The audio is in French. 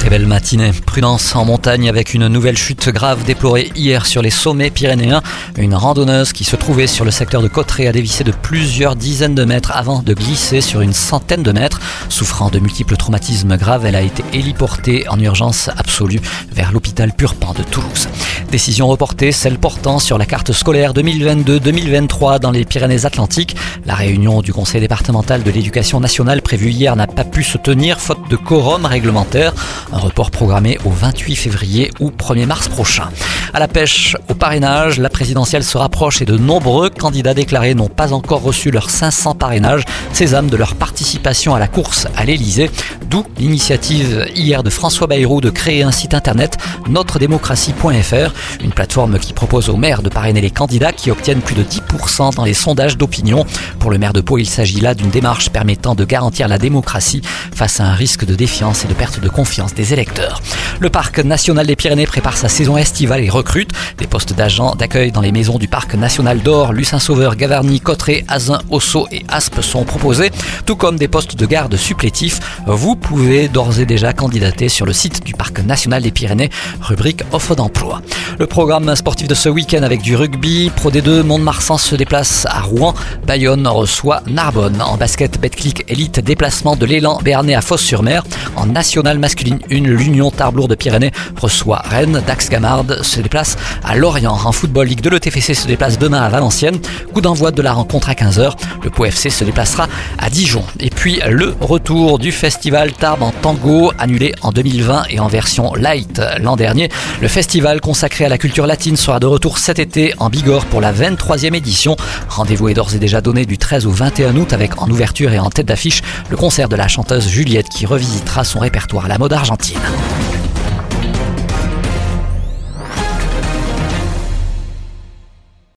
Très belle matinée. Prudence en montagne avec une nouvelle chute grave déplorée hier sur les sommets pyrénéens. Une randonneuse qui se trouvait sur le secteur de Cotteret a dévissé de plusieurs dizaines de mètres avant de glisser sur une centaine de mètres. Souffrant de multiples traumatismes graves, elle a été héliportée en urgence absolue vers l'hôpital Purpan de Toulouse. Décision reportée, celle portant sur la carte scolaire 2022-2023 dans les Pyrénées-Atlantiques. La réunion du conseil départemental de l'éducation nationale prévue hier n'a pas pu se tenir faute de quorum réglementaire. Un report programmé au 28 février ou 1er mars prochain. À la pêche au parrainage, la présidentielle se rapproche et de nombreux candidats déclarés n'ont pas encore reçu leurs 500 parrainages, sésame de leur participation à la course à l'Elysée. D'où l'initiative hier de François Bayrou de créer un site internet notredémocratie.fr, une plateforme qui propose aux maires de parrainer les candidats qui obtiennent plus de 10% dans les sondages d'opinion. Pour le maire de Pau, il s'agit là d'une démarche permettant de garantir la démocratie face à un risque de défiance et de perte de confiance des électeurs. Le parc national des Pyrénées prépare sa saison estivale et Des postes d'agents d'accueil dans les maisons du parc national d'Or, Lucin-Sauveur, Gavarnie, Cotteret, Azin, Osso et Aspe sont proposés, tout comme des postes de garde supplétifs. Vous pouvez d'ores et déjà candidater sur le site du parc national des Pyrénées, rubrique offre d'emploi. Le programme sportif de ce week-end avec du rugby, Pro D2, Mont-de-Marsan se déplace à Rouen, Bayonne reçoit Narbonne. En basket, Betclic Elite, déplacement de l'élan Béarnais à Fosse-sur-Mer. En nationale masculine 1, l'Union Tarblour de Pyrénées reçoit Rennes. Dax Gamard se déplace à Lorient. En football, Ligue 2, le TFC se déplace demain à Valenciennes. Coup d'envoi de la rencontre à 15h. Le Pau FC se déplacera à Dijon. Et puis le retour du festival Tarbes en tango, annulé en 2020 et en version light l'an dernier. Le festival consacré à la culture latine sera de retour cet été en Bigorre pour la 23e édition. Rendez-vous est d'ores et déjà donné du 13 au 21 août avec en ouverture et en tête d'affiche le concert de la chanteuse Juliette qui revisitera son répertoire à la mode argentine.